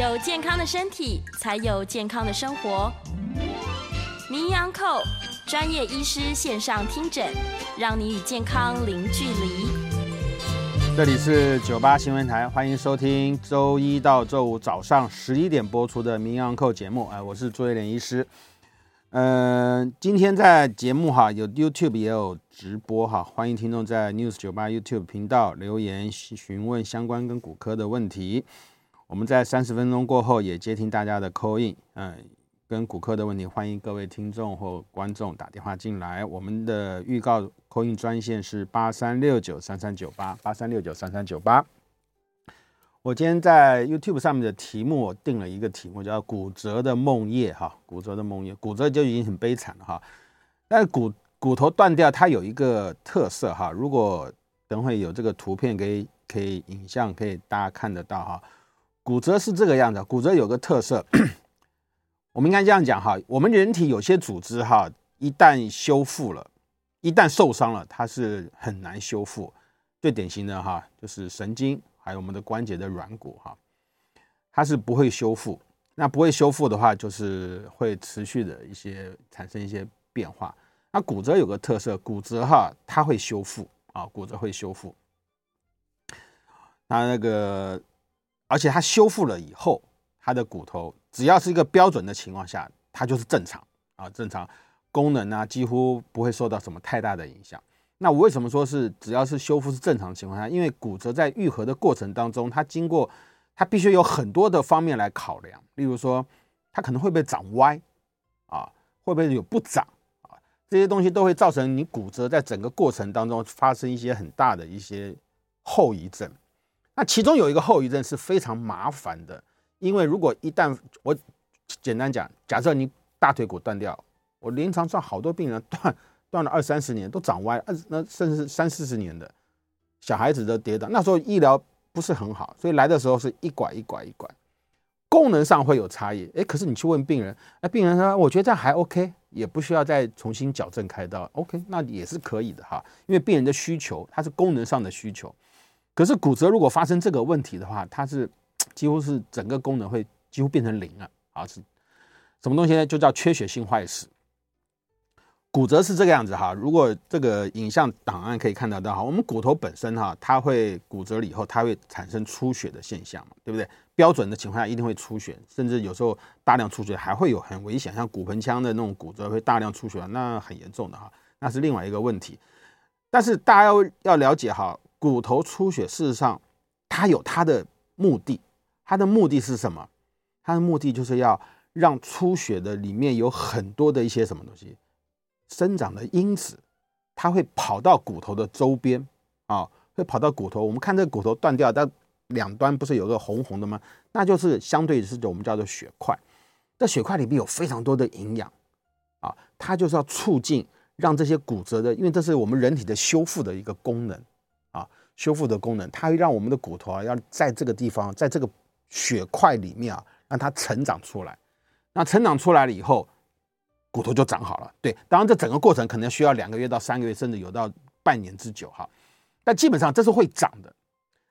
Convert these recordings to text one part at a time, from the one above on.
有健康的身体，才有健康的生活。名医安扣专业医师线上听诊，让你与健康零距离。这里是九八新闻台，欢迎收听周一到周五早上十一点播出的名医安扣节目。哎，我是朱威廉医师。嗯、今天在节目哈有 YouTube 也有直播哈，欢迎听众在 News 九八 YouTube 频道留言询问相关跟骨科的问题。我们在三十分钟过后也接听大家的 call in，嗯，跟骨科的问题，欢迎各位听众或观众打电话进来。我们的预告 call in 专线是八三六九三三九八八三六九三三九八。我今天在 YouTube 上面的题目，我定了一个题目叫“骨折的梦夜”哈，骨折的梦夜，骨折就已经很悲惨了哈。但骨骨头断掉，它有一个特色哈。如果等会有这个图片，可以可以影像，可以大家看得到哈。骨折是这个样子，骨折有个特色，我们应该这样讲哈，我们人体有些组织哈，一旦修复了，一旦受伤了，它是很难修复。最典型的哈，就是神经，还有我们的关节的软骨哈，它是不会修复。那不会修复的话，就是会持续的一些产生一些变化。那骨折有个特色，骨折哈，它会修复啊，骨折会修复。那那个。而且它修复了以后，它的骨头只要是一个标准的情况下，它就是正常啊，正常功能啊，几乎不会受到什么太大的影响。那我为什么说是只要是修复是正常情况下？因为骨折在愈合的过程当中，它经过它必须有很多的方面来考量，例如说它可能会不会长歪啊，会不会有不长啊，这些东西都会造成你骨折在整个过程当中发生一些很大的一些后遗症。那其中有一个后遗症是非常麻烦的，因为如果一旦我简单讲，假设你大腿骨断掉，我临床上好多病人断断了二三十年都长歪，二那甚至三四十年的小孩子都跌倒，那时候医疗不是很好，所以来的时候是一拐一拐一拐，功能上会有差异。哎，可是你去问病人，那病人说我觉得这样还 OK，也不需要再重新矫正开刀，OK，那也是可以的哈，因为病人的需求它是功能上的需求。可是骨折如果发生这个问题的话，它是 几乎是整个功能会几乎变成零了啊！是什么东西呢？就叫缺血性坏死。骨折是这个样子哈，如果这个影像档案可以看得到哈，我们骨头本身哈，它会骨折了以后，它会产生出血的现象嘛，对不对？标准的情况下一定会出血，甚至有时候大量出血还会有很危险，像骨盆腔的那种骨折会大量出血，那很严重的哈，那是另外一个问题。但是大家要要了解哈。骨头出血，事实上，它有它的目的。它的目的是什么？它的目的就是要让出血的里面有很多的一些什么东西生长的因子，它会跑到骨头的周边啊，会跑到骨头。我们看这个骨头断掉，但两端不是有个红红的吗？那就是相对是我们叫做血块。这血块里面有非常多的营养啊，它就是要促进让这些骨折的，因为这是我们人体的修复的一个功能。修复的功能，它会让我们的骨头啊，要在这个地方，在这个血块里面啊，让它成长出来。那成长出来了以后，骨头就长好了。对，当然这整个过程可能需要两个月到三个月，甚至有到半年之久哈。但基本上这是会长的。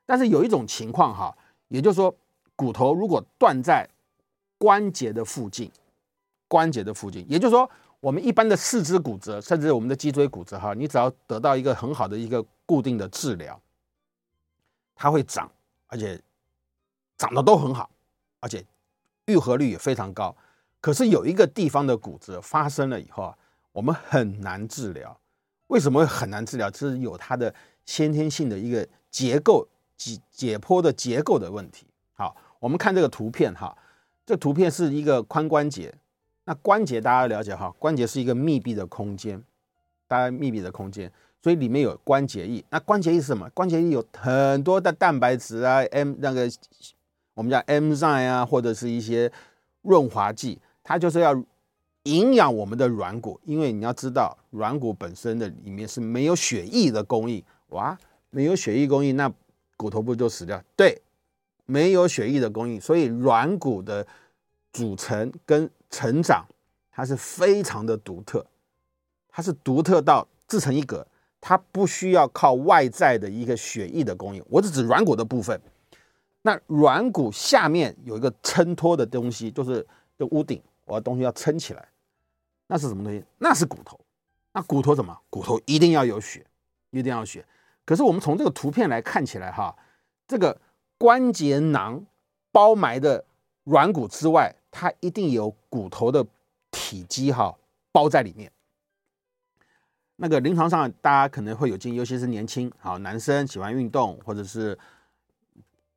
但是有一种情况哈，也就是说，骨头如果断在关节的附近，关节的附近，也就是说，我们一般的四肢骨折，甚至我们的脊椎骨折哈，你只要得到一个很好的一个固定的治疗。它会长，而且长得都很好，而且愈合率也非常高。可是有一个地方的骨折发生了以后啊，我们很难治疗。为什么会很难治疗？这是有它的先天性的一个结构解解剖的结构的问题。好，我们看这个图片哈，这图片是一个髋关节。那关节大家了解哈，关节是一个密闭的空间，大家密闭的空间。所以里面有关节液，那关节液是什么？关节液有很多的蛋白质啊，M 那个我们叫 enzyme 啊，或者是一些润滑剂，它就是要营养我们的软骨。因为你要知道，软骨本身的里面是没有血液的供应，哇，没有血液供应，那骨头不就死掉？对，没有血液的供应，所以软骨的组成跟成长，它是非常的独特，它是独特到自成一格。它不需要靠外在的一个血液的供应，我是指软骨的部分，那软骨下面有一个撑托的东西，就是这屋顶，我的东西要撑起来，那是什么东西？那是骨头。那骨头怎么？骨头一定要有血，一定要血。可是我们从这个图片来看起来，哈，这个关节囊包埋的软骨之外，它一定有骨头的体积，哈，包在里面。那个临床上大家可能会有经验，尤其是年轻好男生喜欢运动，或者是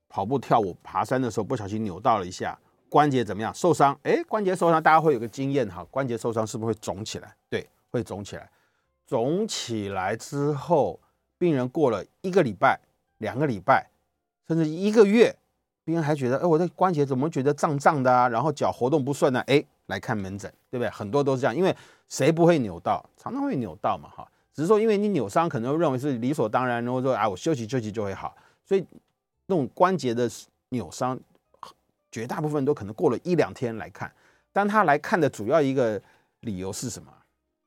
跑步、跳舞、爬山的时候不小心扭到了一下关节怎么样？受伤？哎，关节受伤，大家会有个经验哈，关节受伤是不是会肿起来？对。会肿起来，肿起来之后，病人过了一个礼拜、两个礼拜，甚至一个月，病人还觉得，哎，我的关节怎么觉得胀胀的啊？然后脚活动不顺呢？哎，来看门诊，对不对？很多都是这样，因为谁不会扭到？常常会扭到嘛，哈。只是说，因为你扭伤，可能认为是理所当然，然后说，啊，我休息休息就会好。所以，那种关节的扭伤，绝大部分都可能过了一两天来看。但他来看的主要一个理由是什么？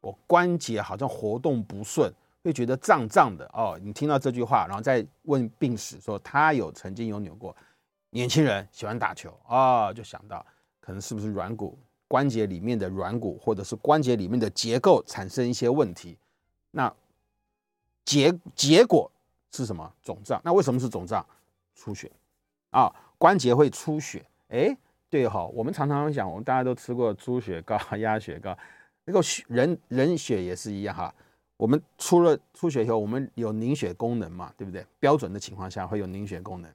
我关节好像活动不顺，会觉得胀胀的哦。你听到这句话，然后再问病史，说他有曾经有扭过。年轻人喜欢打球啊、哦，就想到可能是不是软骨关节里面的软骨，或者是关节里面的结构产生一些问题。那结结果是什么？肿胀。那为什么是肿胀？出血啊、关节会出血。哎，对哈、哦，我们常常会想，我们大家都吃过猪血糕、鸭血糕。那个血人人血也是一样哈，我们出了出血以后，我们有凝血功能嘛，对不对？标准的情况下会有凝血功能，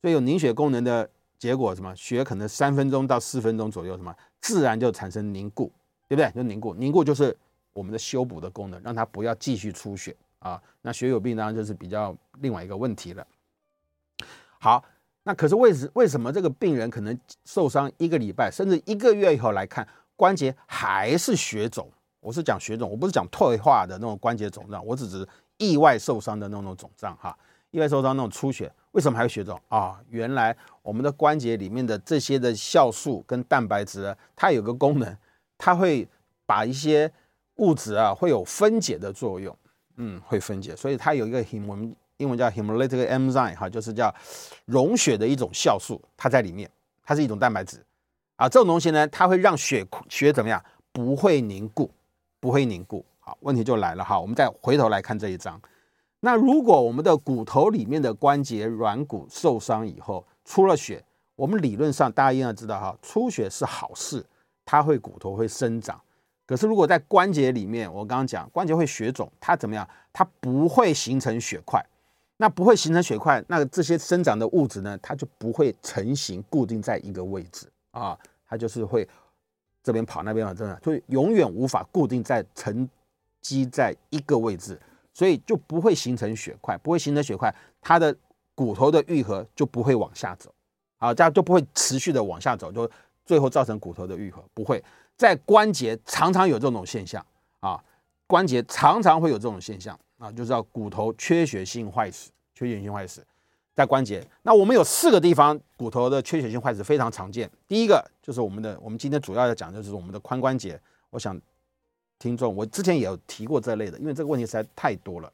所以有凝血功能的结果什么？血可能三分钟到四分钟左右什么，自然就产生凝固，对不对？就凝固，凝固就是我们的修补的功能，让它不要继续出血啊。那血友病当然就是比较另外一个问题了。好，那可是为什为什么这个病人可能受伤一个礼拜甚至一个月以后来看？关节还是血肿，我是讲血肿，我不是讲退化的那种关节肿胀，我只是意外受伤的那种肿胀哈。意外受伤那种出血，为什么还会血肿啊？原来我们的关节里面的这些的酵素跟蛋白质，它有个功能，它会把一些物质啊会有分解的作用，嗯，会分解，所以它有一个 hem，我们英文叫 hemolytic enzyme 哈，就是叫溶血的一种酵素，它在里面，它是一种蛋白质。啊，这种东西呢，它会让血血怎么样？不会凝固，不会凝固。好，问题就来了哈。我们再回头来看这一章。那如果我们的骨头里面的关节软骨受伤以后出了血，我们理论上大家应该知道哈，出血是好事，它会骨头会生长。可是如果在关节里面，我刚刚讲关节会血肿，它怎么样？它不会形成血块。那不会形成血块，那这些生长的物质呢，它就不会成型固定在一个位置啊。它就是会这边跑那边跑，真的就永远无法固定在沉积在一个位置，所以就不会形成血块，不会形成血块，它的骨头的愈合就不会往下走，啊，这样就不会持续的往下走，就最后造成骨头的愈合不会。在关节常常有这种现象啊，关节常常会有这种现象啊，就是叫骨头缺血性坏死，缺血性坏死。在关节，那我们有四个地方骨头的缺血性坏死非常常见。第一个就是我们的，我们今天主要要讲的就是我们的髋关节。我想听众，我之前也有提过这类的，因为这个问题实在太多了。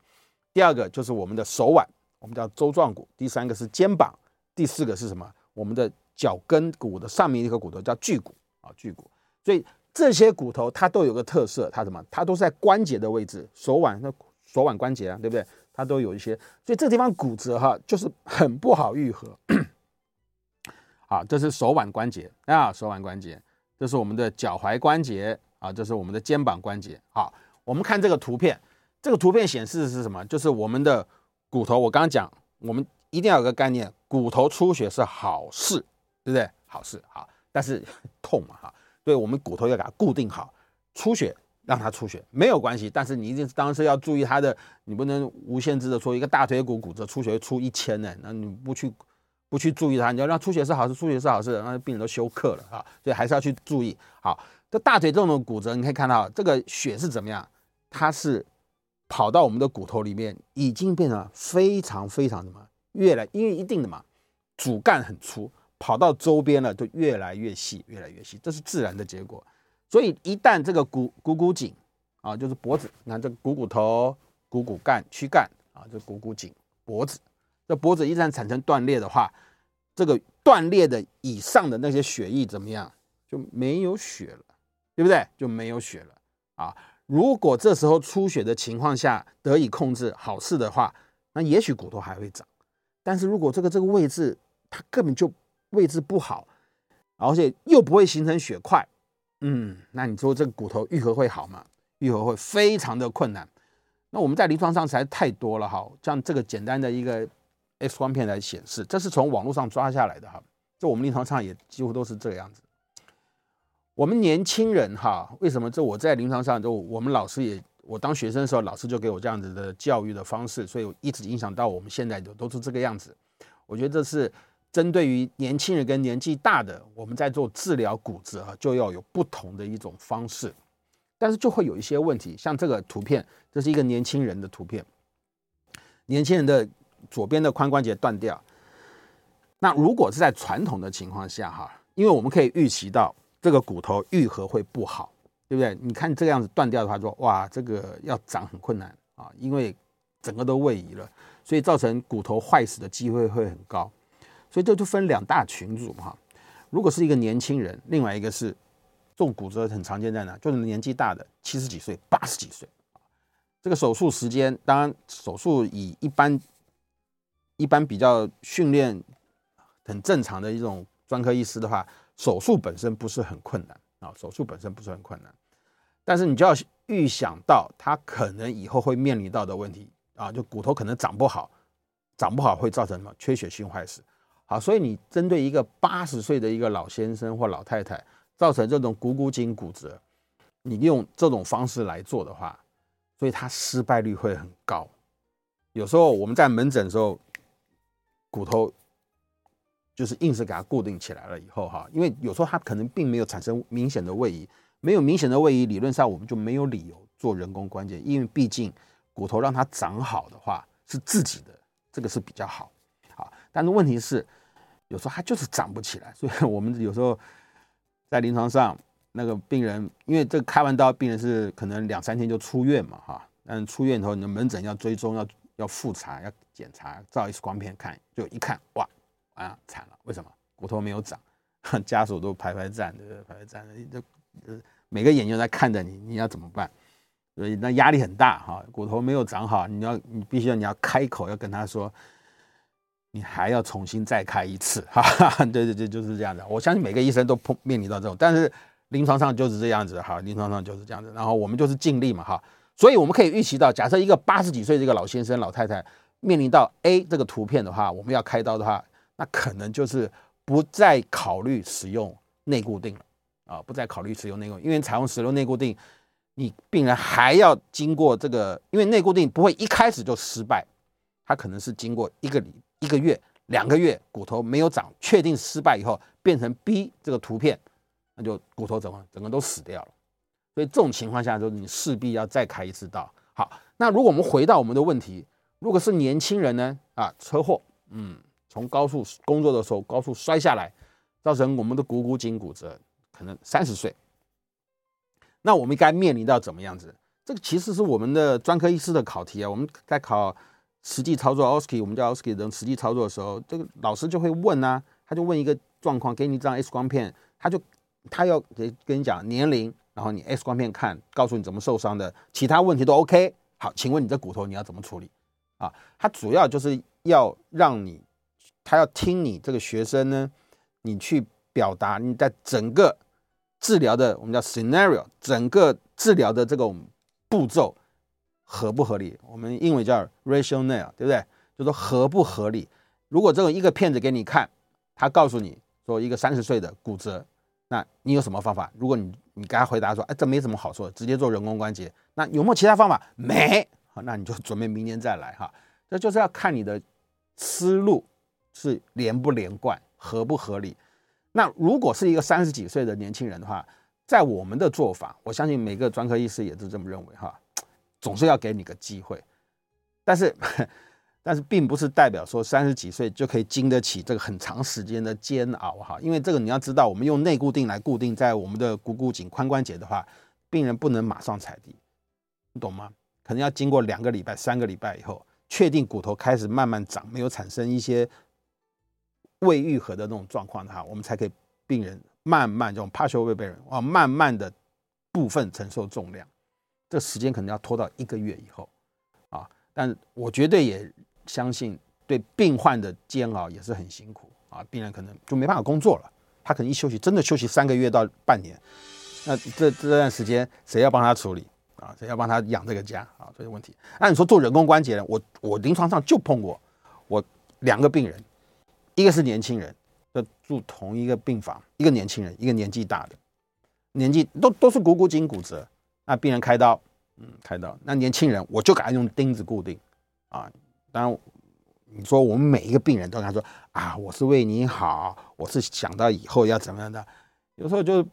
第二个就是我们的手腕，我们叫舟状骨。第三个是肩膀，第四个是什么？我们的脚跟骨的上面一个骨头叫距骨啊，距骨。所以这些骨头它都有个特色，它什么？它都是在关节的位置，手腕那手腕关节啊，对不对？它都有一些，所以这个地方骨折哈，就是很不好愈合。好，这是手腕关节啊，手腕关节，这是我们的脚踝关节啊，这是我们的肩膀关节。好，我们看这个图片，这个图片显示的是什么？就是我们的骨头。我刚刚讲，我们一定要有个概念，骨头出血是好事，对不对？好事，好，但是 痛嘛哈，对，我们骨头要给它固定好，出血。让它出血没有关系，但是你一定当时要注意它的，你不能无限制的说一个大腿骨骨折出血出一千呢，那你不去不去注意它，你要让出血是好事，出血是好事，那病人都休克了啊，所以还是要去注意。好，这大腿这种骨折，你可以看到这个血是怎么样，它是跑到我们的骨头里面，已经变成非常非常什么，越来因为一定的嘛，主干很粗，跑到周边了就越来越细，越来越细，这是自然的结果。所以一旦这个股股骨颈啊，就是脖子，你看这个股骨头、股骨干、躯干啊，这股骨颈脖子，这脖子一旦产生断裂的话，这个断裂的以上的那些血液怎么样？就没有血了，对不对？就没有血了啊！如果这时候出血的情况下得以控制好事的话，那也许骨头还会长。但是如果这个这个位置它根本就位置不好，而且又不会形成血块，嗯，那你说这个骨头愈合会好吗？愈合会非常的困难。那我们在临床上实在太多了哈，像这个简单的一个 X 光片来显示，这是从网络上抓下来的哈，这我们临床上也几乎都是这个样子。我们年轻人哈，为什么这我在临床上就我们老师也，我当学生的时候，老师就给我这样子的教育的方式，所以一直影响到我们现在都都是这个样子。我觉得这是针对于年轻人跟年纪大的，我们在做治疗骨折啊，就要有不同的一种方式，但是就会有一些问题，像这个图片，这是一个年轻人的图片，年轻人的左边的髋关节断掉。那如果是在传统的情况下哈，因为我们可以预期到。这个骨头愈合会不好，对不对？你看这个样子断掉的话，说哇，这个要长很困难啊，因为整个都位移了，所以造成骨头坏死的机会会很高。所以这就分两大群组哈。如果是一个年轻人，另外一个是这种骨折很常见在哪？就是年纪大的七十几岁、八十几岁。这个手术时间，当然手术以一般一般比较训练很正常的一种专科医师的话。手术本身不是很困难啊，手术本身不是很困难，但是你就要预想到他可能以后会面临到的问题啊，就骨头可能长不好，长不好会造成什么缺血性坏死。好，所以你针对一个八十岁的一个老先生或老太太造成这种股骨颈骨折，你用这种方式来做的话，所以它失败率会很高。有时候我们在门诊的时候，骨头。就是硬是给它固定起来了以后哈，因为有时候它可能并没有产生明显的位移，没有明显的位移，理论上我们就没有理由做人工关节，因为毕竟骨头让它长好的话是自己的，这个是比较好，好，但是问题是有时候它就是长不起来，所以我们有时候在临床上那个病人，因为这个开完刀，病人是可能两三天就出院嘛哈，但出院以后你的门诊要追踪，要要复查，要检查，照 X 光片看，就一看哇。啊，惨了！为什么骨头没有长？家属都排排站，对不对？排排站，这呃，每个眼睛在看着你，你要怎么办？所以那压力很大哈。骨头没有长好，你要你必须要你要开口要跟他说，你还要重新再开一次哈。哈对对对，就是这样子。我相信每个医生都碰面临到这种，但是临床上就是这样子哈。临床上就是这样子，然后我们就是尽力嘛哈。所以我们可以预期到，假设一个八十几岁这个老先生、老太太面临到 A 这个图片的话，我们要开刀的话。那可能就是不再考虑使用内固定了啊，不再考虑使用内固定，因为采用使用内固定，你病人还要经过这个，因为内固定不会一开始就失败，它可能是经过一个礼一个月、两个月，骨头没有长，确定失败以后，变成 B 这个图片，那就骨头怎么整个都死掉了。所以这种情况下，就是你势必要再开一次刀。好，那如果我们回到我们的问题，如果是年轻人呢？啊，车祸，嗯。从高速工作的时候，高速摔下来，造成我们的股骨颈骨折，可能三十岁。那我们应该面临到怎么样子？这个其实是我们的专科医师的考题啊。我们在考实际操作 oski，我们叫 oski 的实际操作的时候，这个老师就会问啊，他就问一个状况，给你一张 X 光片，他就他要给跟你讲年龄，然后你 X 光片看，告诉你怎么受伤的，其他问题都 OK。好，请问你这骨头你要怎么处理？啊，他主要就是要让你。他要听你这个学生呢，你去表达你在整个治疗的我们叫 scenario，整个治疗的这种步骤合不合理？我们英文叫 rationale，对不对？就说合不合理？如果这种一个片子给你看，他告诉你说一个三十岁的骨折，那你有什么方法？如果你你给他回答说，哎，这没什么好说，直接做人工关节，那有没有其他方法？没，好，那你就准备明年再来哈。这就是要看你的思路。是连不连贯，合不合理？那如果是一个三十几岁的年轻人的话，在我们的做法，我相信每个专科医师也是这么认为哈，总是要给你个机会。但是，但是并不是代表说三十几岁就可以经得起这个很长时间的煎熬哈。因为这个你要知道，我们用内固定来固定在我们的股骨颈髋关节的话，病人不能马上踩地，你懂吗？可能要经过两个礼拜、三个礼拜以后，确定骨头开始慢慢长，没有产生一些。未愈合的那种状况的话，我们才可以病人慢慢这种 partial w e b r 啊，慢慢的部分承受重量，这时间可能要拖到一个月以后啊。但我绝对也相信，对病患的煎熬也是很辛苦啊。病人可能就没办法工作了，他可能一休息真的休息三个月到半年，那这这段时间谁要帮他处理啊？谁要帮他养这个家啊？这些问题。那你说做人工关节呢？我我临床上就碰过，我两个病人。一个是年轻人，就住同一个病房，一个年轻人，一个年纪大的，年纪都都是股骨颈骨折，那病人开刀，嗯，开刀，那年轻人我就给他用钉子固定，啊，当然你说我们每一个病人都跟他说啊，我是为你好，我是想到以后要怎么样的，有时候就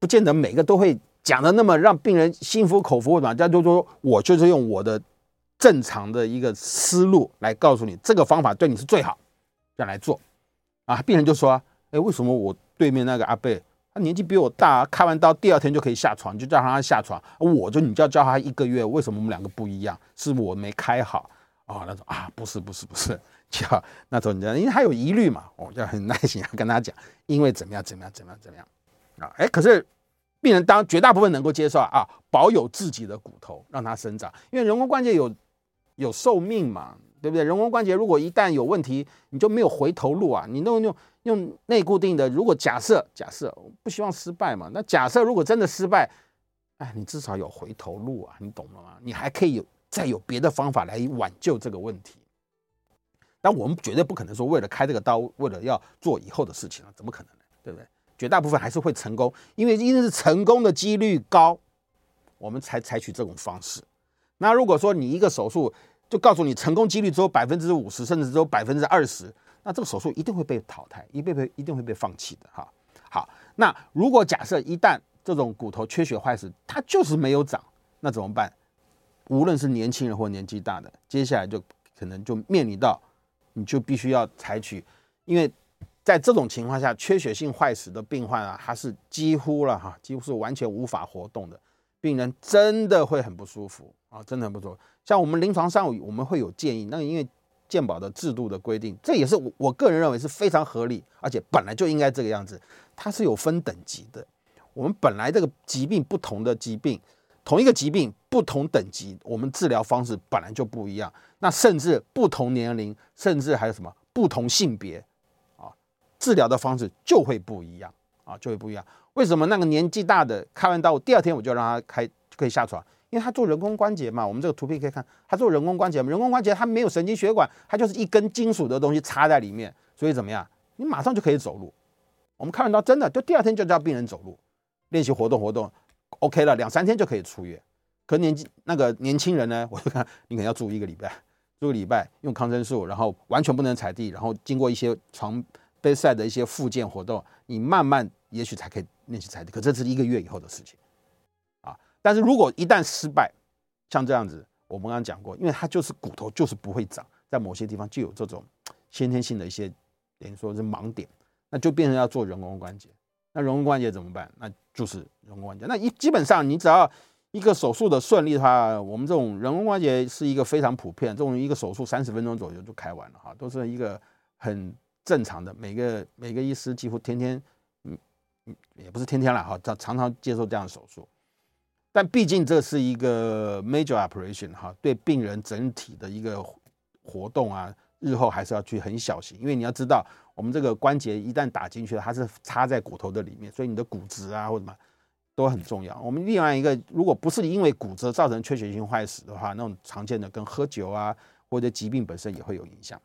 不见得每个都会讲的那么让病人心服口服嘛，大家就说我就是用我的正常的一个思路来告诉你，这个方法对你是最好。这样来做，啊，病人就说，哎，为什么我对面那个阿伯，他年纪比我大，开完刀第二天就可以下床，就叫他下床，我就你就要教他一个月，为什么我们两个不一样？是我没开好啊？那种啊，不是不是不是，叫那种你知道，因为他有疑虑嘛，我就很耐心要跟他讲，因为怎么样怎么样怎么样怎么样啊？哎，可是病人当绝大部分能够接受啊，保有自己的骨头让它生长，因为人工关节有有寿命嘛。对不对？人工关节如果一旦有问题，你就没有回头路啊！你弄用用内固定的，如果假设假设不希望失败嘛，那假设如果真的失败，哎，你至少有回头路啊！你懂了吗？你还可以有再有别的方法来挽救这个问题。但我们绝对不可能说为了开这个刀，为了要做以后的事情啊，怎么可能呢？对不对？绝大部分还是会成功，因为因为是成功的几率高，我们才采取这种方式。那如果说你一个手术，就告诉你成功几率只有百分之五十，甚至只有百分之二十，那这个手术一定会被淘汰，一被被一定会被放弃的哈。好，那如果假设一旦这种骨头缺血坏死，它就是没有长，那怎么办？无论是年轻人或年纪大的，接下来就可能就面临到，你就必须要采取，因为在这种情况下，缺血性坏死的病患啊，他是几乎了哈，几乎是完全无法活动的，病人真的会很不舒服啊，真的很不舒服。像我们临床上，我们会有建议，那因为健保的制度的规定，这也是我我个人认为是非常合理，而且本来就应该这个样子。它是有分等级的，我们本来这个疾病不同的疾病，同一个疾病不同等级，我们治疗方式本来就不一样。那甚至不同年龄，甚至还有什么不同性别啊，治疗的方式就会不一样啊，就会不一样。为什么那个年纪大的开完刀第二天我就让他开就可以下床？因为他做人工关节嘛，我们这个图片可以看，他做人工关节嘛，人工关节它没有神经血管，它就是一根金属的东西插在里面，所以怎么样，你马上就可以走路。我们开完刀真的，就第二天就叫病人走路，练习活动活动，OK 了，两三天就可以出院。可年纪那个年轻人呢，我就看你可能要住一个礼拜，住个礼拜用抗生素，然后完全不能踩地，然后经过一些床杯赛的一些复健活动，你慢慢也许才可以练习踩地。可这是一个月以后的事情。啊但是如果一旦失败，像这样子，我们刚刚讲过，因为它就是骨头就是不会长，在某些地方就有这种先天性的一些等于说是盲点，那就变成要做人工关节。那人工关节怎么办？那就是人工关节。那一基本上你只要一个手术的顺利的话，我们这种人工关节是一个非常普遍，这种一个手术三十分钟左右就开完了哈，都是一个很正常的。每个每个医师几乎天天，也不是天天了哈，他常常接受这样的手术。但毕竟这是一个 major operation 哈，对病人整体的一个活动啊，日后还是要去很小心，因为你要知道，我们这个关节一旦打进去了，它是插在骨头的里面，所以你的骨质啊或者什么都很重要。我们另外一个，如果不是因为骨折造成缺血性坏死的话，那种常见的跟喝酒啊或者疾病本身也会有影响。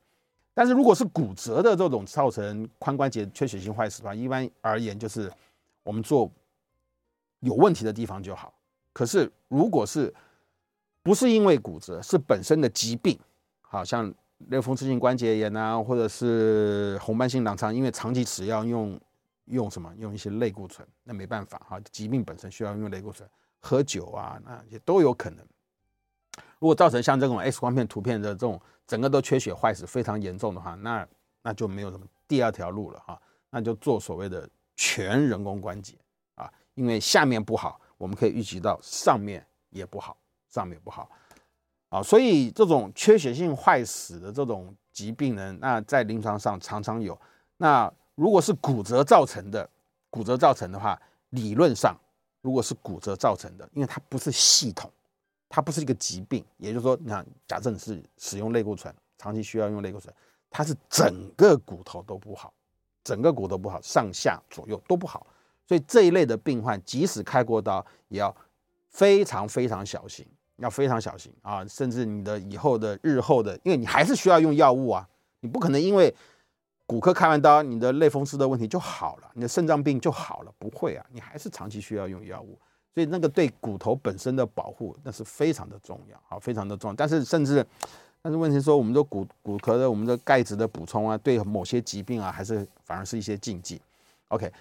但是如果是骨折的这种造成髋关节缺血性坏死的话，一般而言就是我们做有问题的地方就好。可是，如果是不是因为骨折，是本身的疾病，好像类风湿性关节炎啊，或者是红斑性狼疮，因为长期吃药用用什么用一些类固醇，那没办法哈，疾病本身需要用类固醇，喝酒啊，那也都有可能。如果造成像这种 X 光片图片的这种整个都缺血坏死非常严重的话，那那就没有什么第二条路了哈，那就做所谓的全人工关节啊，因为下面不好。我们可以预期到上面也不好，上面不好，啊，所以这种缺血性坏死的这种疾病呢，那在临床上常常有，那如果是骨折造成的，骨折造成的话，理论上如果是骨折造成的，因为它不是系统，它不是一个疾病，也就是说，你看，假设你是使用类固醇，长期需要用类固醇，它是整个骨头都不好，整个骨头不好，上下左右都不好，所以这一类的病患，即使开过刀，也要非常非常小心，要非常小心啊，甚至你的以后的日后的，因为你还是需要用药物啊，你不可能因为骨科开完刀，你的类风湿的问题就好了，你的肾脏病就好了，不会啊，你还是长期需要用药物，所以那个对骨头本身的保护那是非常的重要啊，非常的重要。但是甚至，但是问题说，我们的骨骨骼的我们的钙质的补充啊，对某些疾病啊，还是反而是一些禁忌。OK。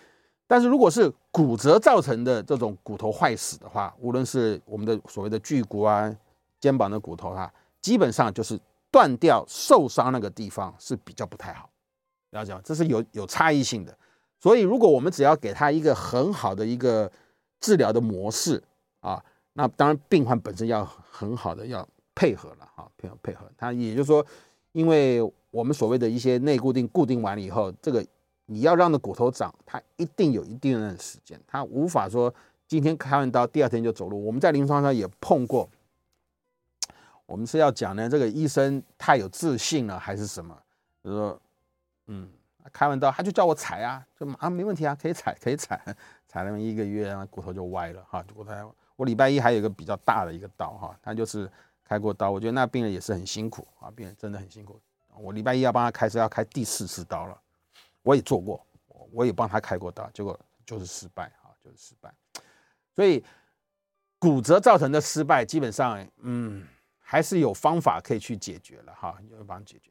但是如果是骨折造成的这种骨头坏死的话，无论是我们的所谓的距骨啊、肩膀的骨头啊，基本上就是断掉受伤那个地方是比较不太好，了解吗？这是有有差异性的。所以如果我们只要给他一个很好的一个治疗的模式啊，那当然病患本身要很好的要配合了啊，配合配合。他也就是说，因为我们所谓的一些内固定固定完了以后，这个。你要让的骨头长，它一定有一定的时间，它无法说今天开完刀，第二天就走路。我们在临床上也碰过，我们是要讲呢，这个医生太有自信了，还是什么？就是说，嗯，开完刀他就叫我踩啊，就啊没问题啊，可以踩，可以踩，踩了一个月，骨头就歪了哈，骨头。我礼拜一还有一个比较大的一个刀哈，他就是开过刀，我觉得那病人也是很辛苦啊，病人真的很辛苦。我礼拜一要帮他开是要开第四次刀了。我也做过，我也帮他开过刀，结果就是失败啊，就是失败。所以骨折造成的失败，基本上，嗯，还是有方法可以去解决了哈，有方法解决。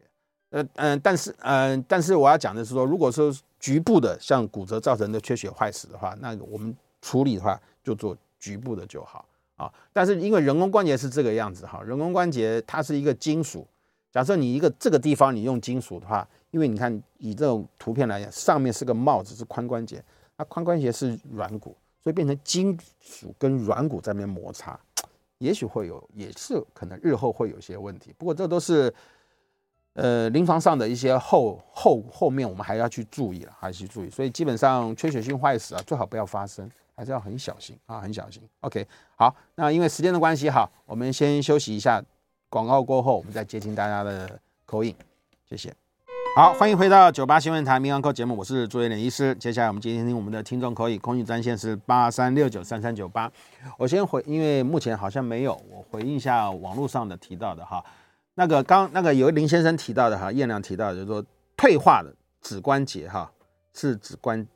呃嗯，但是嗯，但是我要讲的是说，如果说局部的像骨折造成的缺血坏死的话，那我们处理的话就做局部的就好啊。但是因为人工关节是这个样子哈，人工关节它是一个金属，假设你一个这个地方你用金属的话。因为你看，以这种图片来讲，上面是个帽子，是髋关节，那髋关节是软骨，所以变成金属跟软骨在那边摩擦，也许会有，也是可能日后会有些问题。不过这都是，呃，临床上的一些后后后面我们还要去注意了，还是去注意。所以基本上缺血性坏死啊，最好不要发生，还是要很小心啊，很小心。OK，好，那因为时间的关系哈，我们先休息一下，广告过后我们再接听大家的口音谢谢。好，欢迎回到九八新闻台民安扣节目，我是朱元连医师。接下来我们接听听我们的听众可以，空运专线是八三六九三三九八。我先回，因为目前好像没有，我回应一下网络上的提到的哈。那个刚那个有林先生提到的哈，燕良提到的就是说退化的指关节哈，是指关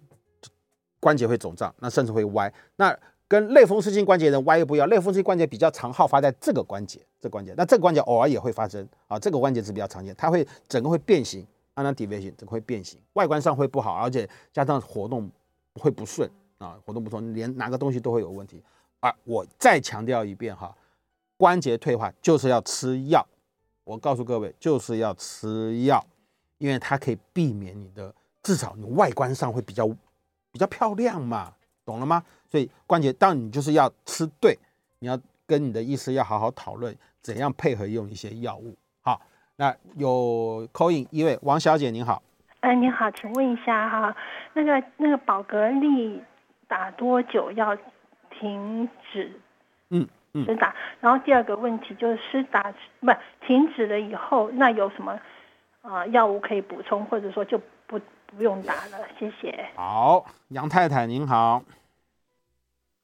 关节会肿胀，那甚至会歪。那跟类风湿性关节的歪又不一样，类风湿性关节比较常好发在这个关节，这关节，那这个关节偶尔也会发生啊，这个关节是比较常见，它会整个会变形。Ulnar deviation 整个会变形，外观上会不好，而且加上活动会不顺啊，活动不顺，连拿个东西都会有问题啊！我再强调一遍哈，关节退化就是要吃药，我告诉各位就是要吃药，因为它可以避免你的，至少你外观上会比较比较漂亮嘛，懂了吗？所以关节当然你就是要吃对，你要跟你的医师要好好讨论怎样配合用一些药物。好那有 call in 一位王小姐您好，哎，你好，请问一下哈，那个那个宝格丽打多久要停止？嗯嗯，施打。然后第二个问题就是施打不停止了以后，那有什么啊、呃、药物可以补充，或者说就不不用打了？谢谢。好，杨太太您好。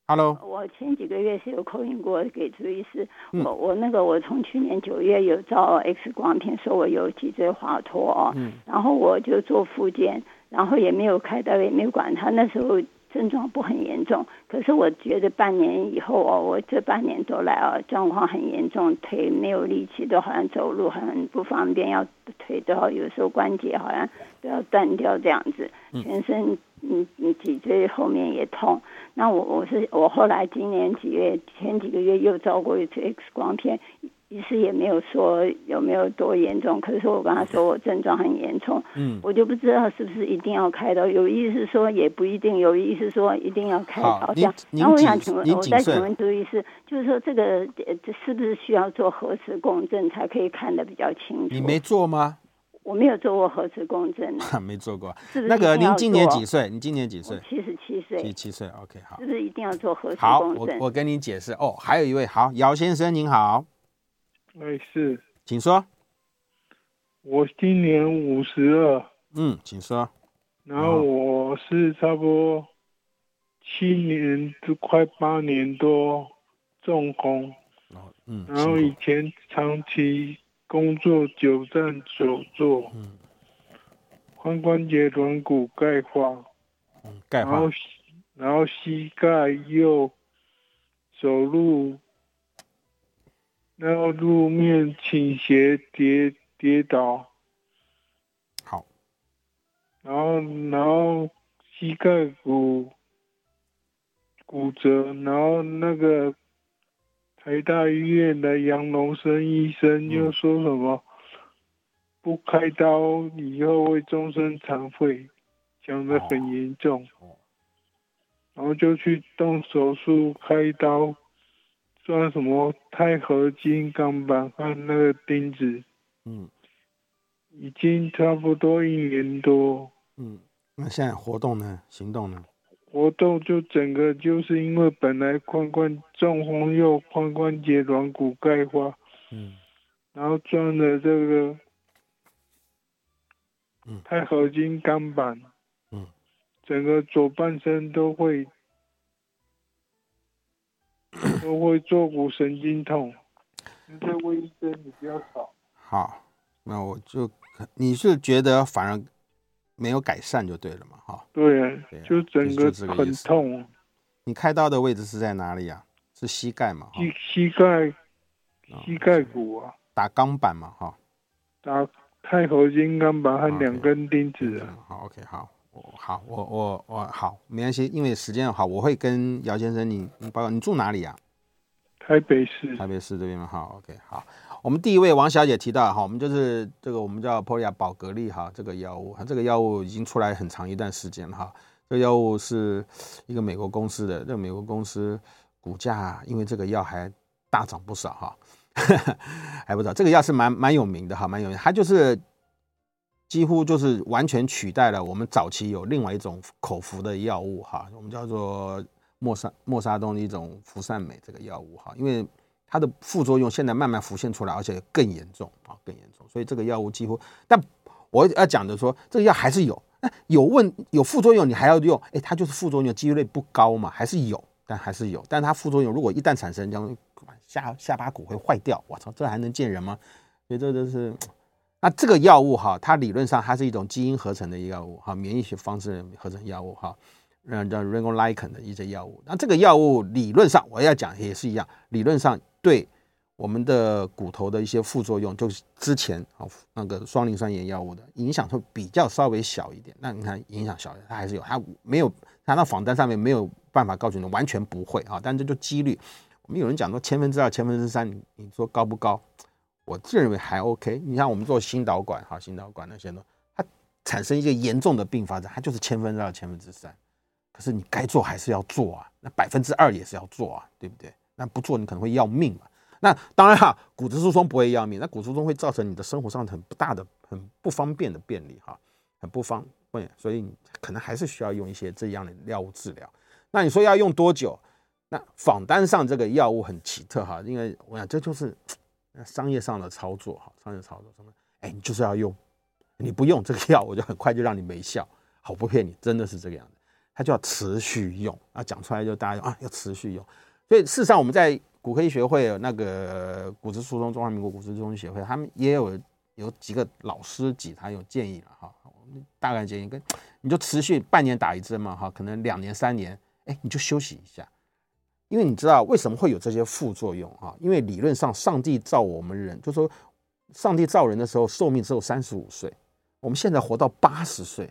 Hello，我前几个月是有 call in 过给朱医师，我我那个我从去年九月有照 X 光片，说我有脊椎滑脱，嗯，然后我就做复健，然后也没有开刀，也没有管他，那时候症状不很严重，可是我觉得半年以后哦，我这半年多来啊，状况很严重，腿没有力气，都好像走路很不方便，要腿都好，有时候关节好像都要断掉这样子，全身。嗯嗯，脊椎后面也痛。那我我是我后来今年几月前几个月又照过一次 X 光片，医师也没有说有没有多严重。可是我跟他说我症状很严重，嗯，我就不知道是不是一定要开刀。有意思说也不一定，有意思说一定要开刀。这样，然后我想请问，我再请问朱医师，就是说这个这是不是需要做核磁共振才可以看得比较清楚？你没做吗？我没有做过核磁共振，没做过。是不是？那个您今年几岁？你今年几岁？七十七岁。七十七岁，OK，好。是不是一定要做核磁共振？好，我我跟你解释哦。还有一位，好，姚先生您好。哎，是，请说。我今年五十二。嗯，请说。然后我是差不多七年就快八年多中风。哦，嗯。然后以前长期。工作久站久坐，嗯，髋关节软骨钙化，嗯，钙化，然后然后膝盖又走路，然后路面倾斜跌跌倒，好，然后然后膝盖骨骨折，然后那个。台大医院的杨龙生医生又说什么？不开刀以后会终身残废，讲得很严重，然后就去动手术开刀，装什么钛合金钢板和那个钉子，嗯，已经差不多一年多，嗯，那现在活动呢？行动呢？活动就整个就是因为本来髋关中风又髋关节软骨钙化，嗯，然后装了这个，嗯，钛合金钢板，嗯，整个左半身都会，都会坐骨神经痛。你这位医生你不要吵。好，那我就你是觉得反而。没有改善就对了嘛，哈。对啊，就整个很痛。你开刀的位置是在哪里啊？是膝盖嘛？膝膝盖，膝盖骨啊。打钢板嘛，哈。打钛合金钢板和两根钉子啊。好，OK，好，我好，我我我好，没关系，因为时间好，我会跟姚先生你你报告，你住哪里啊？台北市。台北市这边嘛，好，OK，好。我们第一位王小姐提到哈，我们就是这个我们叫 Prolia 宝格丽哈，这个药物，它这个药物已经出来很长一段时间哈。这个药物是一个美国公司的，这个美国公司股价因为这个药还大涨不少哈，还不知道这个药是蛮蛮有名的哈，蛮有名，它就是几乎就是完全取代了我们早期有另外一种口服的药物哈，我们叫做莫沙莫沙东的一种氟善美这个药物哈，因为。它的副作用现在慢慢浮现出来，而且更严重啊，更严重。所以这个药物几乎，但我要讲的说，这个药还是有，那有问有副作用，你还要用，哎，它就是副作用几率不高嘛，还是有，但还是有。但它副作用如果一旦产生，将下下巴骨会坏掉。我操，这还能见人吗？所以这就是，那这个药物哈，它理论上它是一种基因合成的药物哈，免疫学方式合成药物哈。嗯，叫 Ranolidine 的一些药物，那这个药物理论上我要讲也是一样，理论上对我们的骨头的一些副作用，就是之前啊那个双磷酸盐药物的影响会比较稍微小一点。那你看影响小，它还是有，它没有，它那仿单上面没有办法告诉你完全不会啊，但这就几率。我们有人讲说千分之二、千分之三，你说高不高？我自认为还 OK。你像我们做心导管哈，心导管那些呢，它产生一个严重的并发症，它就是千分之二、千分之三。可是你该做还是要做啊，那百分之二也是要做啊，对不对？那不做你可能会要命嘛。那当然哈，骨质疏松不会要命，那骨质疏松会造成你的生活上很不大的、很不方便的便利哈，很不方便，所以你可能还是需要用一些这样的药物治疗。那你说要用多久？那仿单上这个药物很奇特哈，因为我想这就是商业上的操作哈，商业操作什么？哎，你就是要用，你不用这个药，我就很快就让你没效。好，不骗你，真的是这个样子。它就要持续用啊，讲出来就大家啊要持续用，所以事实上我们在骨科医学会那个骨质疏松中华民国骨质疏松协会，他们也有有几个老师级，他有建议了哈，我们大概建议跟你就持续半年打一针嘛哈，可能两年三年，哎你就休息一下，因为你知道为什么会有这些副作用哈？因为理论上上帝造我们人，就说上帝造人的时候寿命只有三十五岁，我们现在活到八十岁。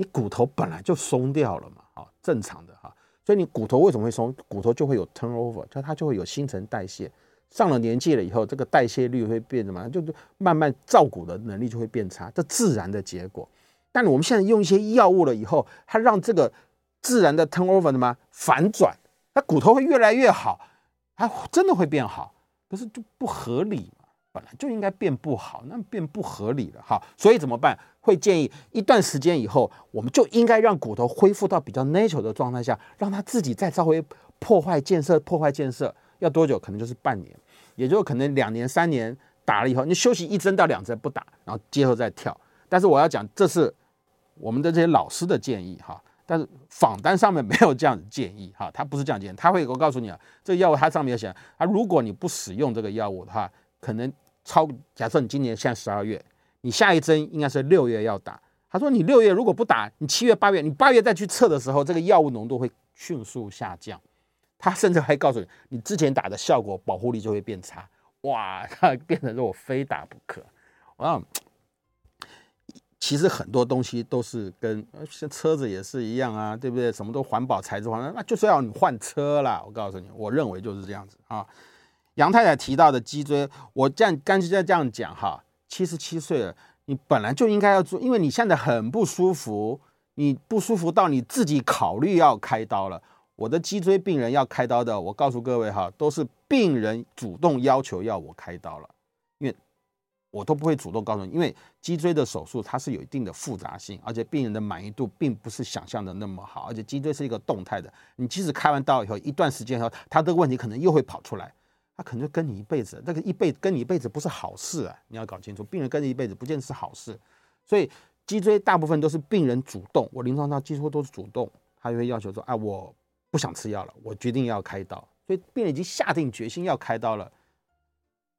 你骨头本来就松掉了嘛，啊，正常的哈，所以你骨头为什么会松？骨头就会有 turnover，就它就会有新陈代谢。上了年纪了以后，这个代谢率会变什么？就慢慢造骨的能力就会变差，这自然的结果。但我们现在用一些药物了以后，它让这个自然的 turnover 什么反转，那骨头会越来越好，它真的会变好，可是就不合理嘛？本来就应该变不好，那变不合理了哈。所以怎么办？会建议一段时间以后，我们就应该让骨头恢复到比较 natural 的状态下，让它自己再稍微破坏建设，破坏建设要多久？可能就是半年，也就可能两年、三年打了以后，你休息一针到两针不打，然后接着再跳。但是我要讲，这是我们的这些老师的建议哈。但是访单上面没有这样的建议哈，他不是这样建议，他会我告诉你啊，这个药物它上面有写，啊，如果你不使用这个药物的话，可能超假设你今年现在十二月，你下一针应该是六月要打。他说你六月如果不打，你七月八月，你八月再去测的时候，这个药物浓度会迅速下降。他甚至还告诉你，你之前打的效果保护力就会变差。哇，他变成说我非打不可。我想。其实很多东西都是跟像车子也是一样啊，对不对？什么都环保材质环，那就是要你换车啦。我告诉你，我认为就是这样子啊。杨太太提到的脊椎，我这样干脆再这样讲哈，七十七岁了，你本来就应该要做，因为你现在很不舒服，你不舒服到你自己考虑要开刀了。我的脊椎病人要开刀的，我告诉各位哈，都是病人主动要求要我开刀了。我都不会主动告诉你，因为脊椎的手术它是有一定的复杂性，而且病人的满意度并不是想象的那么好，而且脊椎是一个动态的，你即使开完刀以后一段时间以后，他这个问题可能又会跑出来，他可能就跟你一辈子，那个一辈跟你一辈子不是好事啊，你要搞清楚，病人跟你一辈子不见得是好事，所以脊椎大部分都是病人主动，我临床上几乎都是主动，他就会要求说，啊，我不想吃药了，我决定要开刀，所以病人已经下定决心要开刀了。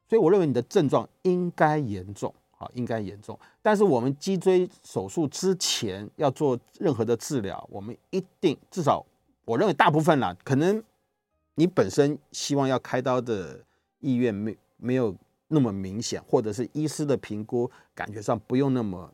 所以我认为你的症状应该严重，啊，应该严重。但是我们脊椎手术之前要做任何的治疗，我们一定至少，我认为大部分啦，可能你本身希望要开刀的意愿没没有那么明显，或者是医师的评估感觉上不用那么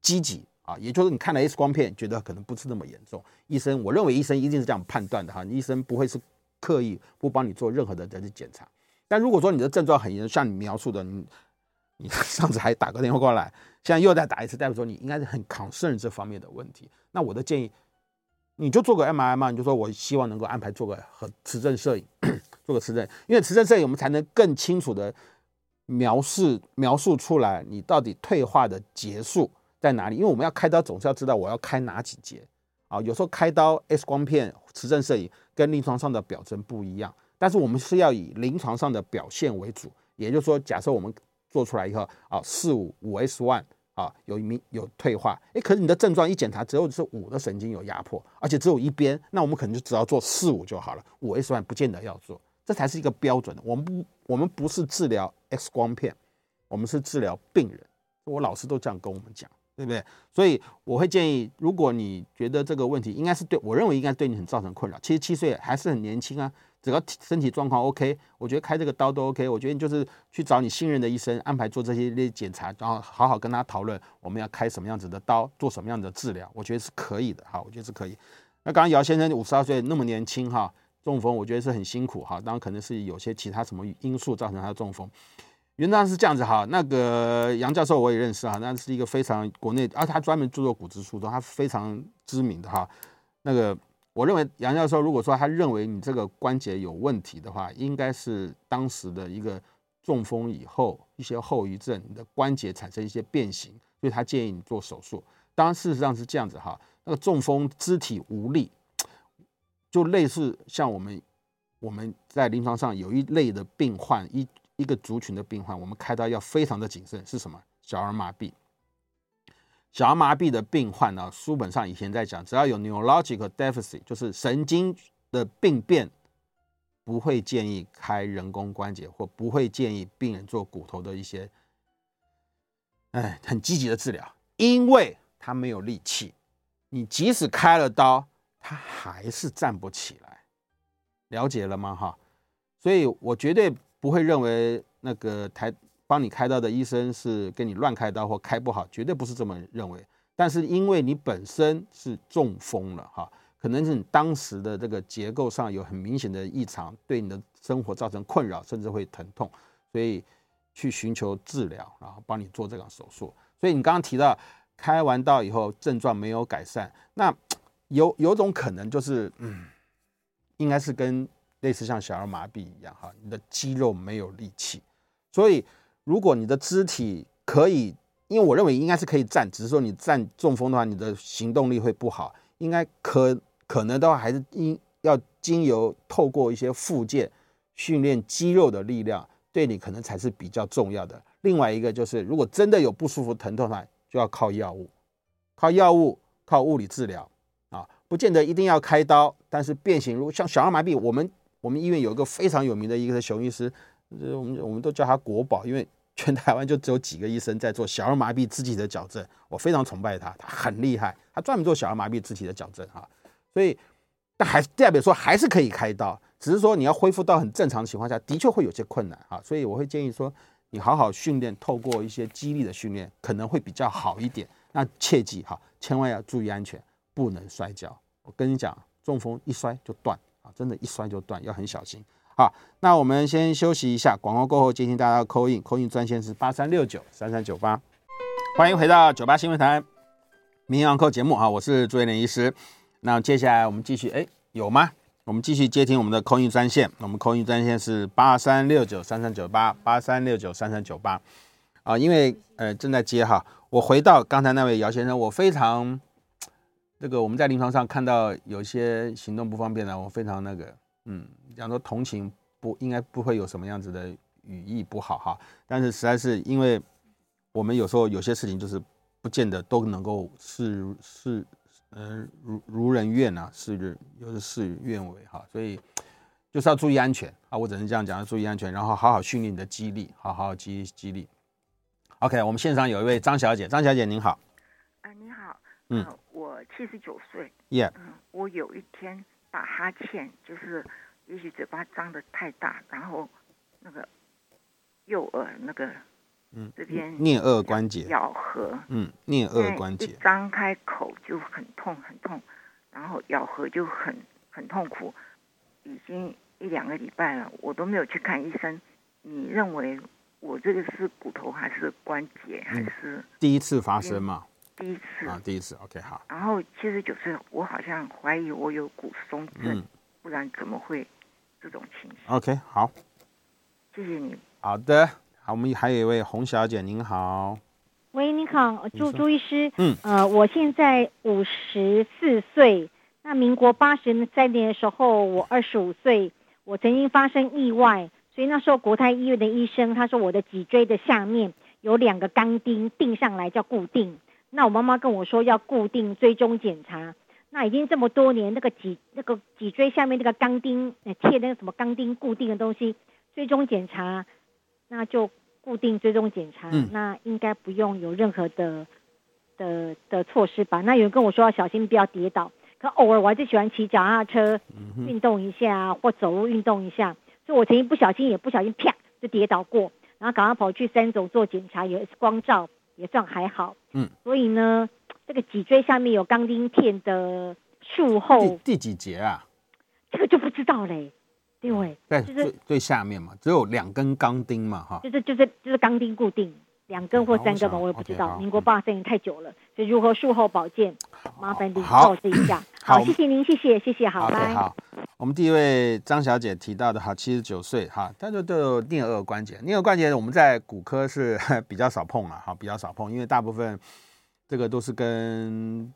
积极啊，也就是你看了 X 光片，觉得可能不是那么严重。医生，我认为医生一定是这样判断的哈，医生不会是刻意不帮你做任何的这些检查。但如果说你的症状很严重，像你描述的，你你 上次还打个电话过来，现在又再打一次，代表说你应该是很 concern 这方面的问题。那我的建议，你就做个 MRI 嘛，你就说我希望能够安排做个和磁振摄影，做个磁振，因为磁振摄影我们才能更清楚的描述描述出来你到底退化的结束在哪里。因为我们要开刀，总是要知道我要开哪几节啊。有时候开刀 X 光片、磁振摄影跟临床上的表征不一样。但是我们是要以临床上的表现为主，也就是说，假设我们做出来以后啊，四五五 S one 啊，有一名有退化，诶，可是你的症状一检查只有是五的神经有压迫，而且只有一边，那我们可能就只要做四五就好了，五 S one 不见得要做，这才是一个标准的。我们不，我们不是治疗 X 光片，我们是治疗病人。我老师都这样跟我们讲，对不对？所以我会建议，如果你觉得这个问题应该是对我认为应该对你很造成困扰，七十七岁还是很年轻啊。只要身体状况 OK，我觉得开这个刀都 OK。我觉得你就是去找你信任的医生，安排做这些类检查，然后好好跟他讨论我们要开什么样子的刀，做什么样的治疗，我觉得是可以的哈。我觉得是可以。那刚刚姚先生五十二岁那么年轻哈，中风我觉得是很辛苦哈。当然可能是有些其他什么因素造成他的中风。原则上是这样子哈。那个杨教授我也认识哈，那是一个非常国内，而且他专门做做骨质疏松，他非常知名的哈。那个。我认为杨教授如果说他认为你这个关节有问题的话，应该是当时的一个中风以后一些后遗症，你的关节产生一些变形，所以他建议你做手术。当然事实上是这样子哈，那个中风肢体无力，就类似像我们我们在临床上有一类的病患，一一个族群的病患，我们开刀要非常的谨慎，是什么？小儿麻痹。小儿麻痹的病患呢，书本上以前在讲，只要有 neurological deficit，就是神经的病变，不会建议开人工关节，或不会建议病人做骨头的一些，哎，很积极的治疗，因为他没有力气。你即使开了刀，他还是站不起来。了解了吗？哈，所以我绝对不会认为那个台。帮你开刀的医生是给你乱开刀或开不好，绝对不是这么认为。但是因为你本身是中风了哈，可能是你当时的这个结构上有很明显的异常，对你的生活造成困扰，甚至会疼痛，所以去寻求治疗，然后帮你做这个手术。所以你刚刚提到开完刀以后症状没有改善，那 有有种可能就是嗯，应该是跟类似像小儿麻痹一样哈，你的肌肉没有力气。所以如果你的肢体可以，因为我认为应该是可以站，只是说你站中风的话，你的行动力会不好，应该可可能的话还是应要经由透过一些附件训练肌肉的力量，对你可能才是比较重要的。另外一个就是，如果真的有不舒服疼痛的话，就要靠药物，靠药物，靠物理治疗啊，不见得一定要开刀。但是变形，如果像小儿麻痹，我们我们医院有一个非常有名的一个熊医师，我们我们都叫他国宝，因为全台湾就只有几个医生在做小儿麻痹肢体的矫正，我非常崇拜他，他很厉害，他专门做小儿麻痹肢体的矫正啊。所以，但还代表说还是可以开刀，只是说你要恢复到很正常的情况下，的确会有些困难啊。所以我会建议说。你好好训练，透过一些肌力的训练，可能会比较好一点。那切记哈，千万要注意安全，不能摔跤。我跟你讲，中风一摔就断啊，真的，一摔就断，要很小心。好，那我们先休息一下，广告过后接听大家的 call in，call in 专线是八三六九三三九八。欢迎回到九八新闻台名医堂节目啊，我是朱延年医师。那接下来我们继续，哎，有吗？我们继续接听我们的 call in 专线，我们 call in 专线是八三六九三三九八八三六九三三九八啊，因为呃正在接哈，我回到刚才那位姚先生，我非常这个我们在临床上看到有些行动不方便的，我非常那个嗯，讲说同情不应该不会有什么样子的语义不好哈，但是实在是因为我们有时候有些事情就是不见得都能够事事。嗯，如如人愿啊，事又是事与愿违哈，所以就是要注意安全啊，我只能这样讲，要注意安全，然后好好训练你的肌力，好好肌肌力。OK，我们线上有一位张小姐，张小姐您好。啊，你好，嗯，我七十九岁，Yeah，嗯，我有一天打哈欠，就是也许嘴巴张得太大，然后那个右耳那个。嗯，这边颞颌关节咬合，嗯，颞颌关节张开口就很痛很痛，然后咬合就很很痛苦，已经一两个礼拜了，我都没有去看医生。你认为我这个是骨头还是关节还是、嗯、第一次发生吗？第一次啊，第一次。OK，好。然后七十九岁，我好像怀疑我有骨松症，嗯、不然怎么会这种情形？OK，好，谢谢你。好的。好，我们还有一位洪小姐，您好。喂，你好，朱朱医师。嗯，呃，我现在五十四岁。那民国八十三年的时候，我二十五岁，我曾经发生意外，所以那时候国泰医院的医生他说我的脊椎的下面有两个钢钉钉上来叫固定。那我妈妈跟我说要固定追踪检查。那已经这么多年，那个脊那个脊椎下面那个钢钉贴那个什么钢钉固定的东西，追踪检查。那就固定追踪检查，嗯、那应该不用有任何的的的措施吧？那有人跟我说要小心不要跌倒，可偶尔我还是喜欢骑脚踏车运动一下，或走路运动一下。所以我曾经不小心也不小心啪就跌倒过，然后赶快跑去三总做检查，有 X 光照也算还好。嗯，所以呢，这个脊椎下面有钢钉片的术后第几节啊？这个就不知道嘞。对，在最最最下面嘛，只有两根钢钉嘛，哈，就是就是就是钢钉固定两根或三根吧，我也不知道。民国八十三年太久了，所以如何术后保健，麻烦您告知一下。好，谢谢您，谢谢谢谢，好，拜。好，我们第一位张小姐提到的哈，七十九岁哈，她就都有颞颌关节，颞颌关节我们在骨科是 比较少碰了哈，比较少碰，因为大部分这个都是跟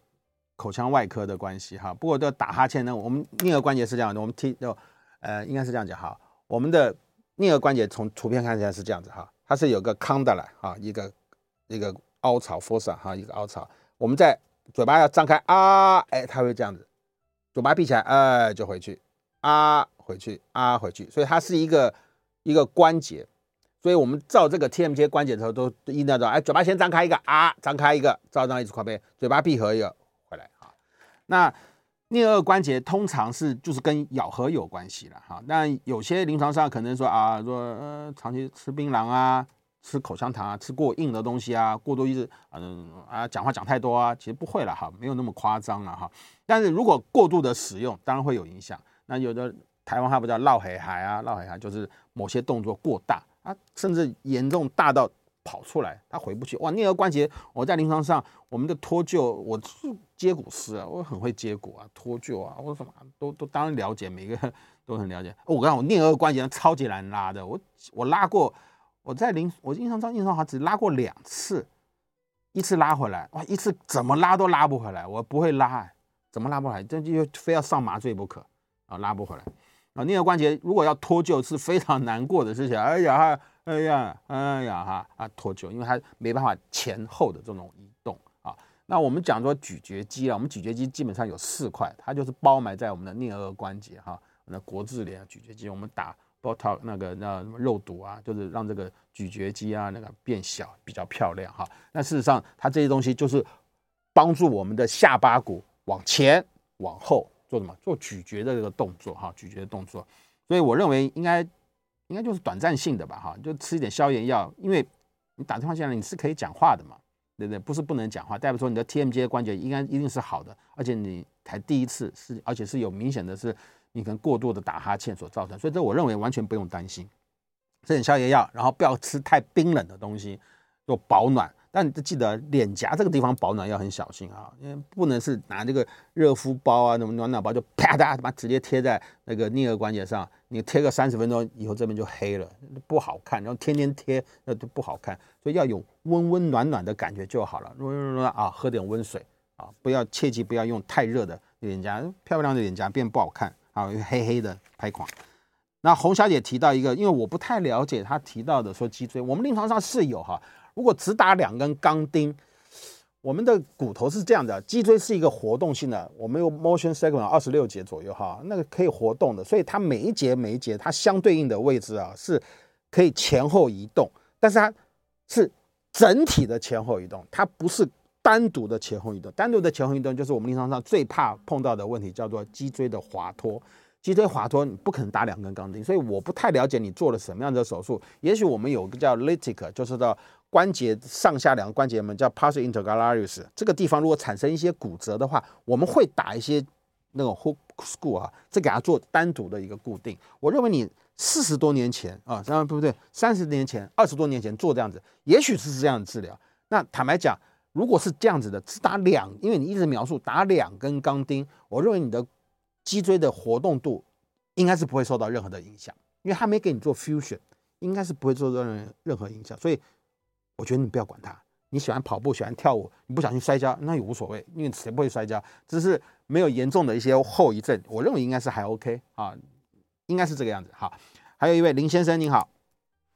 口腔外科的关系哈。不过都打哈欠呢，我们颞颌关节是这样的，我们听就。呃，应该是这样讲哈，我们的颞颌关节从图片看起来是这样子哈，它是有个 condyle 哈，一个一个凹槽 fossa 哈，一个凹槽。我们在嘴巴要张开啊，哎，它会这样子，嘴巴闭起来，哎，就回去啊，回去啊，回去。所以它是一个一个关节，所以我们照这个 TMJ 关节的时候都一定要哎，嘴巴先张开一个啊，张开一个，照这样一直跨背，嘴巴闭合一个回来哈。那颞颌关节通常是就是跟咬合有关系了哈，但有些临床上可能说啊，说呃长期吃槟榔啊，吃口香糖啊，吃过硬的东西啊，过多一直嗯啊讲话讲太多啊，其实不会了哈，没有那么夸张了哈。但是如果过度的使用，当然会有影响。那有的台湾话不叫落海海啊，落海海就是某些动作过大啊，甚至严重大到。跑出来，它回不去哇！颞颌关节，我在临床上，我们的脱臼，我是接骨师啊，我很会接骨啊，脱臼啊，我什么都都当然了解，每个都很了解。我跟你，我颞颌关节超级难拉的，我我拉过，我在临我印象中印象好像只拉过两次，一次拉回来，哇，一次怎么拉都拉不回来，我不会拉，怎么拉不回来？这就非要上麻醉不可啊，拉不回来啊。颞颌关节如果要脱臼是非常难过的事情，哎呀，哎呀，哎呀哈啊脱臼，因为它没办法前后的这种移。那我们讲说咀嚼肌啊，我们咀嚼肌基本上有四块，它就是包埋在我们的颞颌关节哈。那国字脸咀嚼肌，我们打 Botox 那个那什么肉毒啊，就是让这个咀嚼肌啊那个变小，比较漂亮哈。那事实上，它这些东西就是帮助我们的下巴骨往前往后做什么？做咀嚼的这个动作哈，咀嚼的动作。所以我认为应该应该就是短暂性的吧哈，就吃一点消炎药，因为你打电话进来你是可以讲话的嘛，对不对？不是不能讲话，大夫说你的 TMJ 关节应该一定是好的，而且你才第一次是，而且是有明显的是。你可能过度的打哈欠所造成，所以这我认为完全不用担心，吃点消炎药，然后不要吃太冰冷的东西做保暖。但你记得脸颊这个地方保暖要很小心啊，因为不能是拿这个热敷包啊，什么暖暖包就啪嗒把直接贴在那个颞颌关节上，你贴个三十分钟以后这边就黑了，不好看。然后天天贴那就不好看，所以要有温温暖暖的感觉就好了。温温暖暖啊，喝点温水啊，不要切记不要用太热的脸颊，漂亮的脸颊变不好看。啊，黑黑的拍垮。那洪小姐提到一个，因为我不太了解她提到的说脊椎，我们临床上是有哈。如果只打两根钢钉，我们的骨头是这样的，脊椎是一个活动性的，我们有 motion segment 二十六节左右哈，那个可以活动的，所以它每一节每一节它相对应的位置啊是可以前后移动，但是它是整体的前后移动，它不是。单独的前后移动，单独的前后移动就是我们临床上最怕碰到的问题，叫做脊椎的滑脱。脊椎滑脱，你不可能打两根钢钉，所以我不太了解你做了什么样的手术。也许我们有个叫 lytic，就是到关节上下两个关节门叫 pars intercalaris，这个地方如果产生一些骨折的话，我们会打一些那种 hook screw 啊，这给它做单独的一个固定。我认为你四十多年前啊，这样对不对？三十年前、二十多年前做这样子，也许是这样的治疗。那坦白讲。如果是这样子的，只打两，因为你一直描述打两根钢钉，我认为你的脊椎的活动度应该是不会受到任何的影响，因为他没给你做 fusion，应该是不会受到任任何影响。所以我觉得你不要管它，你喜欢跑步，喜欢跳舞，你不小心摔跤那也无所谓，因为谁不会摔跤，只是没有严重的一些后遗症，我认为应该是还 OK 啊，应该是这个样子。好，还有一位林先生，您好，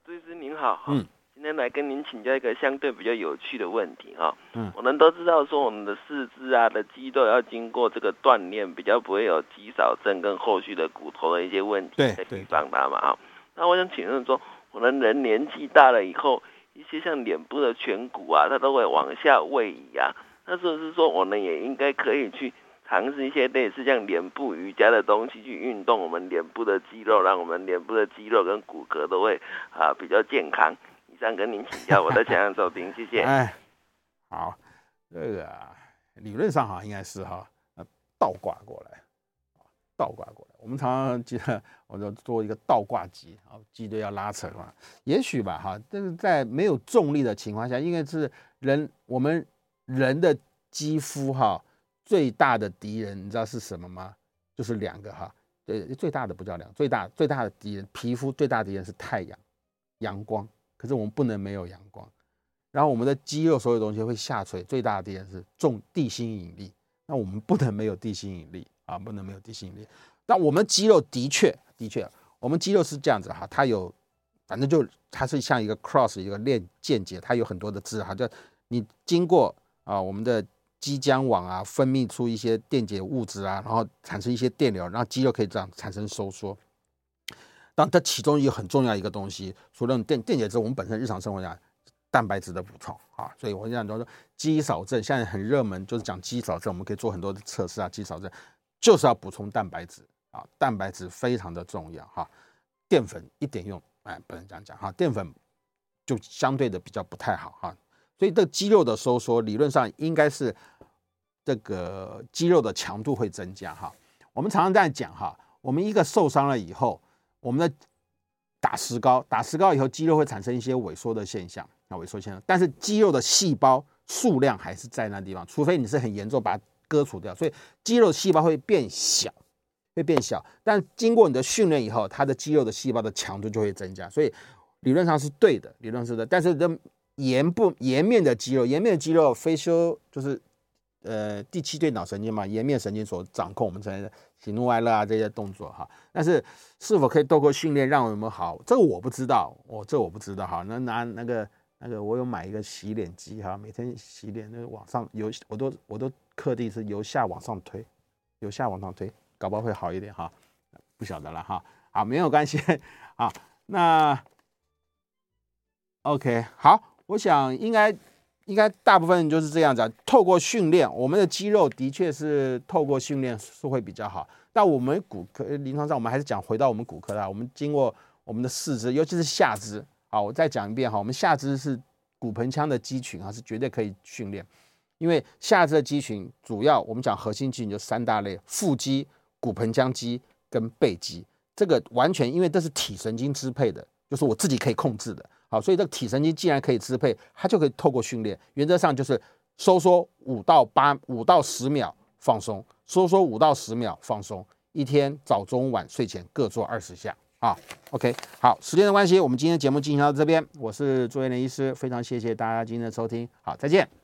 朱医师您好，嗯。今天来跟您请教一个相对比较有趣的问题哈，嗯，我们都知道说我们的四肢啊的肌肉要经过这个锻炼，比较不会有肌少症跟后续的骨头的一些问题，对，预防它嘛哈。那我想请问说，我们人年纪大了以后，一些像脸部的颧骨啊，它都会往下位移啊，那是不是说我们也应该可以去尝试一些类似像脸部瑜伽的东西，去运动我们脸部的肌肉，让我们脸部的肌肉跟骨骼都会啊比较健康。以上跟您请教，我的想要收听，谢谢。哎，好，这个啊，理论上哈应该是哈，倒挂过来，倒挂过来。我们常常记得，我就做一个倒挂机，啊，机队要拉扯嘛。也许吧，哈，但是在没有重力的情况下，应该是人我们人的肌肤哈最大的敌人，你知道是什么吗？就是两个哈，对，最大的不叫两，最大最大的敌人，皮肤最大的敌人是太阳，阳光。可是我们不能没有阳光，然后我们的肌肉所有东西会下垂，最大的敌人是重地心引力。那我们不能没有地心引力啊，不能没有地心引力。但我们肌肉的确的确，我们肌肉是这样子哈，它有，反正就它是像一个 cross 一个链键结，它有很多的字哈，就你经过啊我们的肌浆网啊，分泌出一些电解物质啊，然后产生一些电流，然后肌肉可以这样产生收缩。但它其中一个很重要一个东西，除了电电解质，我们本身日常生活下蛋白质的补充啊，所以我讲说肌少症现在很热门，就是讲肌少症，我们可以做很多的测试啊。肌少症就是要补充蛋白质啊，蛋白质非常的重要哈。淀粉一点用哎，不能这样讲哈，淀粉就相对的比较不太好哈。所以这肌肉的收缩理论上应该是这个肌肉的强度会增加哈。我们常常在讲哈，我们一个受伤了以后。我们的打石膏，打石膏以后，肌肉会产生一些萎缩的现象啊，萎缩现象。但是肌肉的细胞数量还是在那地方，除非你是很严重把它割除掉，所以肌肉细胞会变小，会变小。但经过你的训练以后，它的肌肉的细胞的强度就会增加。所以理论上是对的，理论是的，但是这颜部颜面的肌肉，颜面的肌肉 facial 就是呃第七对脑神经嘛，颜面神经所掌控我们的喜怒哀乐啊这些动作哈。但是是否可以透过训练让我们好，这个我不知道，我、这、我不知道哈。那拿那个那个我有买一个洗脸机哈，每天洗脸那个往上由我都我都刻地是由下往上推，由下往上推，搞不好会好一点哈，不晓得了哈。好，没有关系 好，那。OK，好，我想应该应该大部分就是这样子啊。透过训练，我们的肌肉的确是透过训练是会比较好。但我们骨科临床上，我们还是讲回到我们骨科啦。我们经过我们的四肢，尤其是下肢。好，我再讲一遍哈，我们下肢是骨盆腔的肌群啊，是绝对可以训练。因为下肢的肌群主要我们讲核心肌群就三大类：腹肌、骨盆腔肌跟背肌。这个完全因为这是体神经支配的，就是我自己可以控制的。好，所以这个体神经既然可以支配，它就可以透过训练，原则上就是收缩五到八五到十秒放松，收缩五到十秒放松，一天早中晚睡前各做二十下啊。OK，好，时间的关系，我们今天的节目进行到这边，我是朱延年医师，非常谢谢大家今天的收听，好，再见。